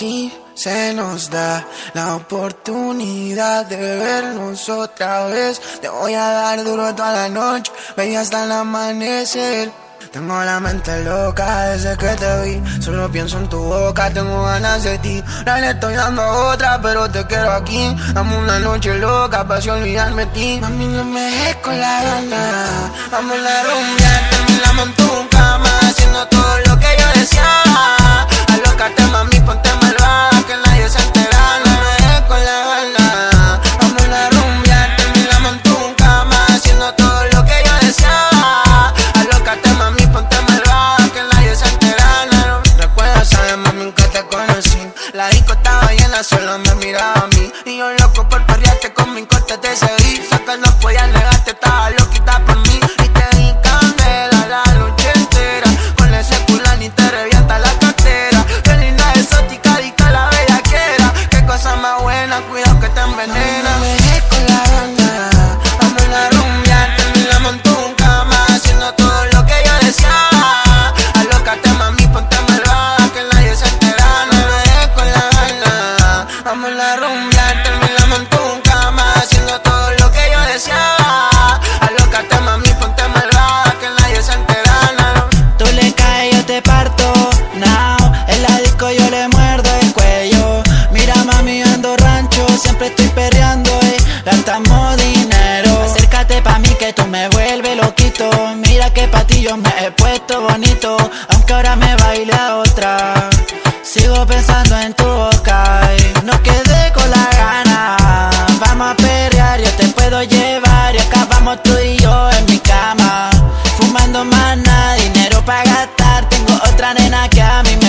Si se nos da la oportunidad de vernos otra vez, te voy a dar duro toda la noche, baby, hasta el amanecer. Tengo la mente loca desde que te vi. Solo pienso en tu boca, tengo ganas de ti. Ahora le estoy dando otra, pero te quiero aquí. Dame una noche loca para olvidarme de ti. Mami, no me dejes con la gana. Vamos a rumbear. que ahora me baile a otra. Sigo pensando en tu boca y no quedé con la gana. Vamos a perrear, yo te puedo llevar y acabamos tú y yo en mi cama. Fumando mana, dinero para gastar, tengo otra nena que a mí